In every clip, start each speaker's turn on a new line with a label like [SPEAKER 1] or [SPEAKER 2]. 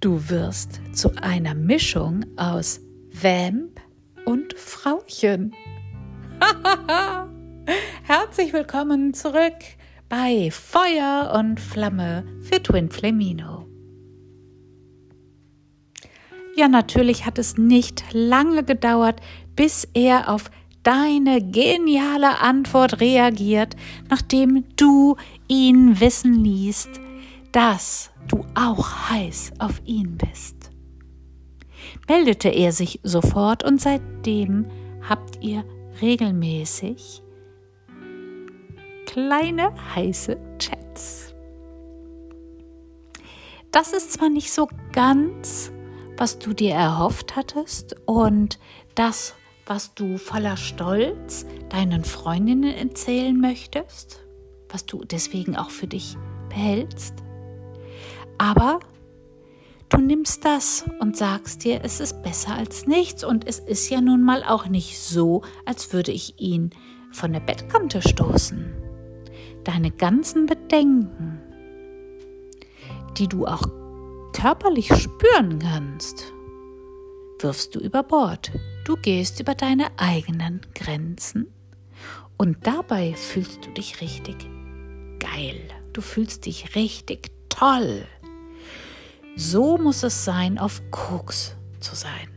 [SPEAKER 1] Du wirst zu einer Mischung aus Vamp und Frauchen. Herzlich willkommen zurück bei Feuer und Flamme für Twin Flamino. Ja, natürlich hat es nicht lange gedauert, bis er auf deine geniale Antwort reagiert, nachdem du ihn wissen ließt, dass du auch heiß auf ihn bist. Meldete er sich sofort und seitdem habt ihr regelmäßig kleine heiße Chats. Das ist zwar nicht so ganz, was du dir erhofft hattest und das, was du voller Stolz deinen Freundinnen erzählen möchtest, was du deswegen auch für dich behältst, aber du nimmst das und sagst dir, es ist besser als nichts und es ist ja nun mal auch nicht so, als würde ich ihn von der Bettkante stoßen. Deine ganzen Bedenken, die du auch körperlich spüren kannst, wirfst du über Bord. Du gehst über deine eigenen Grenzen und dabei fühlst du dich richtig geil. Du fühlst dich richtig toll. So muss es sein, auf Koks zu sein.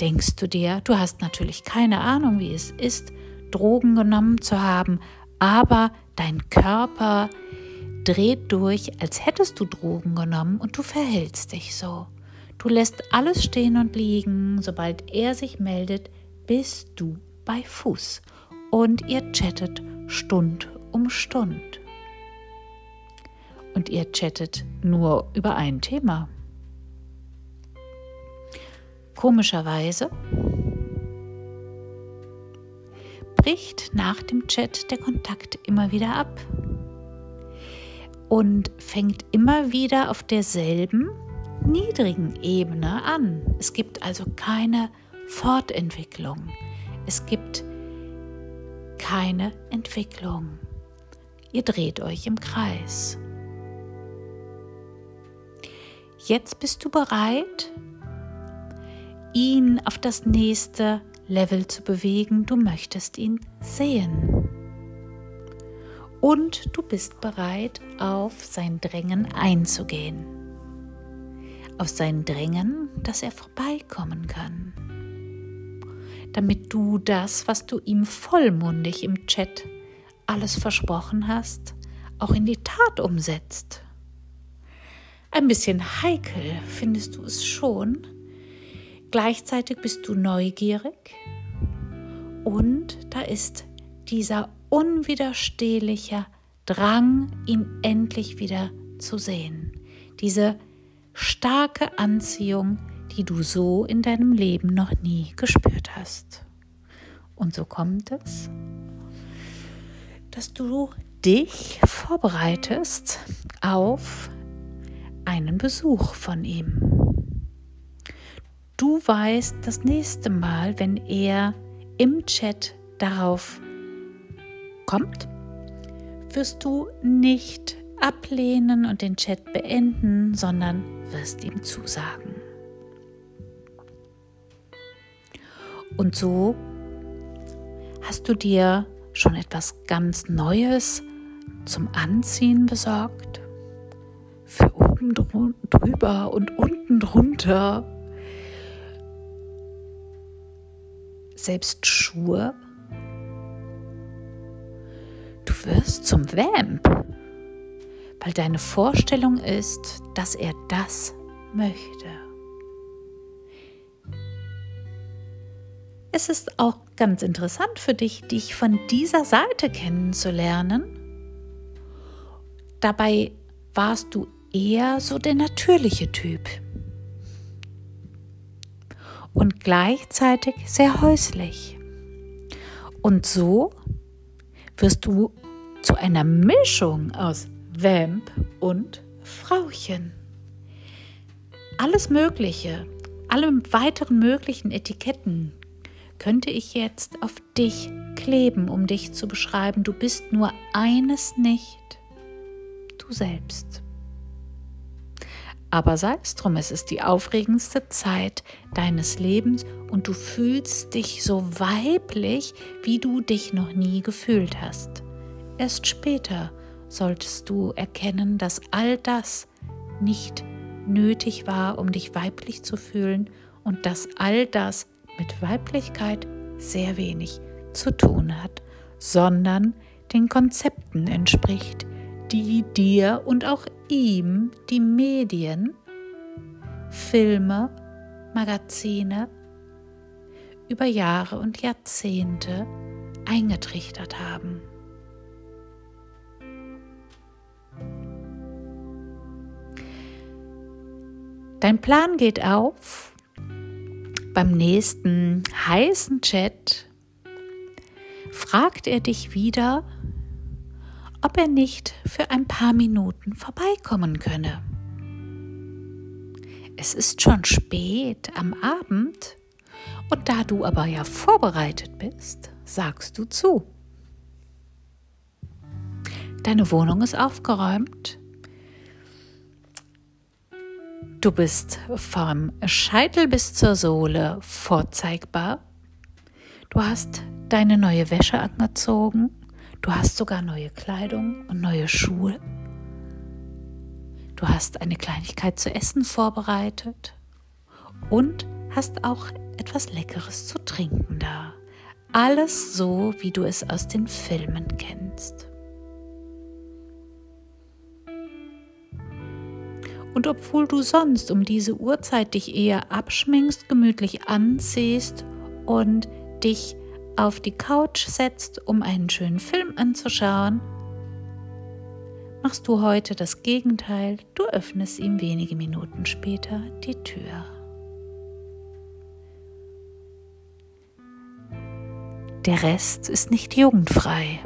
[SPEAKER 1] Denkst du dir, du hast natürlich keine Ahnung, wie es ist, Drogen genommen zu haben, aber dein Körper dreht durch, als hättest du Drogen genommen und du verhältst dich so. Du lässt alles stehen und liegen, sobald er sich meldet, bist du bei Fuß und ihr chattet Stund um Stund und ihr chattet nur über ein Thema. Komischerweise bricht nach dem Chat der Kontakt immer wieder ab und fängt immer wieder auf derselben niedrigen Ebene an. Es gibt also keine Fortentwicklung. Es gibt keine Entwicklung. Ihr dreht euch im Kreis. Jetzt bist du bereit, ihn auf das nächste Level zu bewegen. Du möchtest ihn sehen. Und du bist bereit, auf sein Drängen einzugehen. Auf sein Drängen, dass er vorbeikommen kann. Damit du das, was du ihm vollmundig im Chat alles versprochen hast, auch in die Tat umsetzt. Ein bisschen heikel findest du es schon. Gleichzeitig bist du neugierig und da ist dieser unwiderstehliche Drang, ihn endlich wieder zu sehen. Diese starke Anziehung, die du so in deinem Leben noch nie gespürt hast. Und so kommt es, dass du dich vorbereitest auf einen Besuch von ihm. Du weißt das nächste Mal, wenn er im Chat darauf kommt, wirst du nicht ablehnen und den Chat beenden, sondern wirst ihm zusagen. Und so hast du dir schon etwas ganz Neues zum Anziehen besorgt? Für oben drüber und unten drunter. Selbst Schuhe. Du wirst zum Vamp, weil deine Vorstellung ist, dass er das möchte. Es ist auch ganz interessant für dich, dich von dieser Seite kennenzulernen. Dabei warst du eher so der natürliche Typ und gleichzeitig sehr häuslich. Und so wirst du zu einer Mischung aus Vamp und Frauchen. Alles Mögliche, alle weiteren möglichen Etiketten könnte ich jetzt auf dich kleben, um dich zu beschreiben. Du bist nur eines nicht, du selbst. Aber sei es drum, es ist die aufregendste Zeit deines Lebens und du fühlst dich so weiblich, wie du dich noch nie gefühlt hast. Erst später solltest du erkennen, dass all das nicht nötig war, um dich weiblich zu fühlen und dass all das mit Weiblichkeit sehr wenig zu tun hat, sondern den Konzepten entspricht, die dir und auch ihm die Medien, Filme, Magazine über Jahre und Jahrzehnte eingetrichtert haben. Dein Plan geht auf. Beim nächsten heißen Chat fragt er dich wieder, ob er nicht für ein paar Minuten vorbeikommen könne. Es ist schon spät am Abend und da du aber ja vorbereitet bist, sagst du zu. Deine Wohnung ist aufgeräumt. Du bist vom Scheitel bis zur Sohle vorzeigbar. Du hast deine neue Wäsche angezogen Du hast sogar neue Kleidung und neue Schuhe. Du hast eine Kleinigkeit zu essen vorbereitet und hast auch etwas Leckeres zu trinken da. Alles so, wie du es aus den Filmen kennst. Und obwohl du sonst um diese Uhrzeit dich eher abschminkst, gemütlich anziehst und dich auf die Couch setzt, um einen schönen Film anzuschauen, machst du heute das Gegenteil. Du öffnest ihm wenige Minuten später die Tür. Der Rest ist nicht jugendfrei.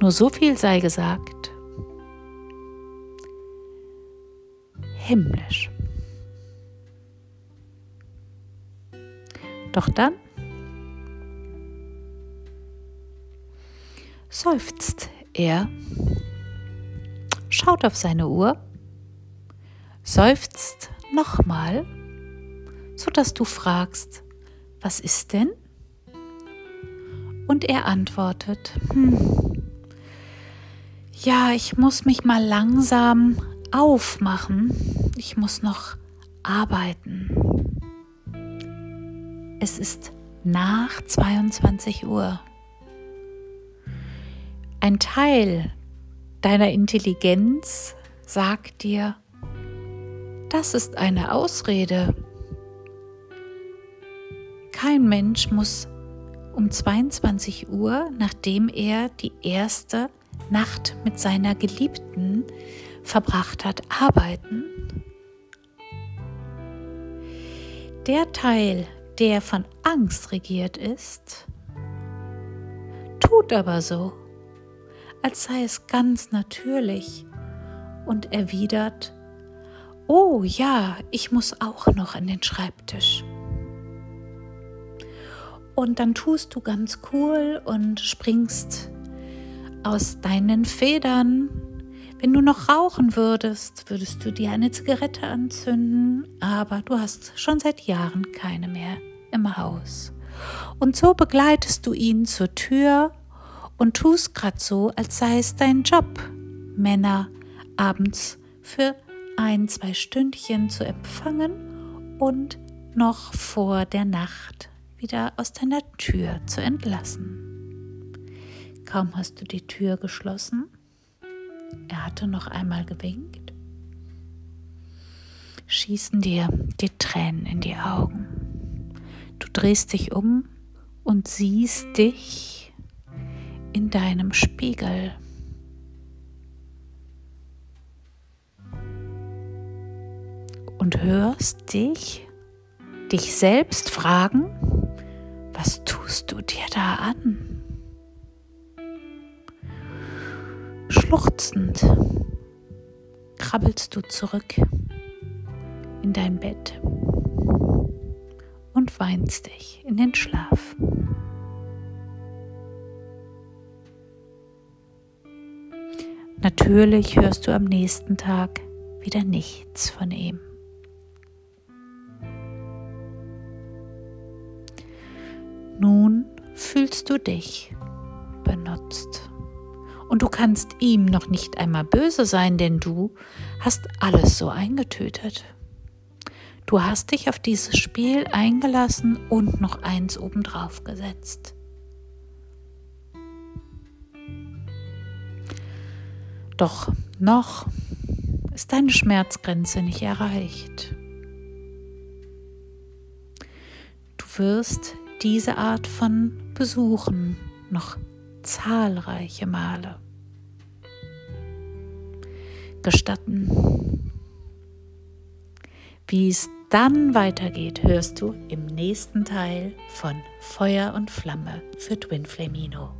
[SPEAKER 1] Nur so viel sei gesagt. Himmlisch. Doch dann seufzt er, schaut auf seine Uhr, seufzt nochmal, sodass du fragst, was ist denn? Und er antwortet, hm, ja, ich muss mich mal langsam aufmachen, ich muss noch arbeiten. Es ist nach 22 Uhr. Ein Teil deiner Intelligenz sagt dir, das ist eine Ausrede. Kein Mensch muss um 22 Uhr, nachdem er die erste Nacht mit seiner Geliebten verbracht hat, arbeiten. Der Teil der von Angst regiert ist, tut aber so, als sei es ganz natürlich und erwidert, Oh ja, ich muss auch noch an den Schreibtisch. Und dann tust du ganz cool und springst aus deinen Federn wenn du noch rauchen würdest, würdest du dir eine Zigarette anzünden, aber du hast schon seit Jahren keine mehr im Haus. Und so begleitest du ihn zur Tür und tust grad so, als sei es dein Job, Männer abends für ein, zwei Stündchen zu empfangen und noch vor der Nacht wieder aus deiner Tür zu entlassen. Kaum hast du die Tür geschlossen, er hatte noch einmal gewinkt. Schießen dir die Tränen in die Augen. Du drehst dich um und siehst dich in deinem Spiegel. Und hörst dich, dich selbst fragen, was tust du dir da an? Schluchzend krabbelst du zurück in dein Bett und weinst dich in den Schlaf. Natürlich hörst du am nächsten Tag wieder nichts von ihm. Nun fühlst du dich benutzt. Und du kannst ihm noch nicht einmal böse sein, denn du hast alles so eingetötet. Du hast dich auf dieses Spiel eingelassen und noch eins obendrauf gesetzt. Doch noch ist deine Schmerzgrenze nicht erreicht. Du wirst diese Art von Besuchen noch zahlreiche Male gestatten. Wie es dann weitergeht, hörst du im nächsten Teil von Feuer und Flamme für Twin Flamino.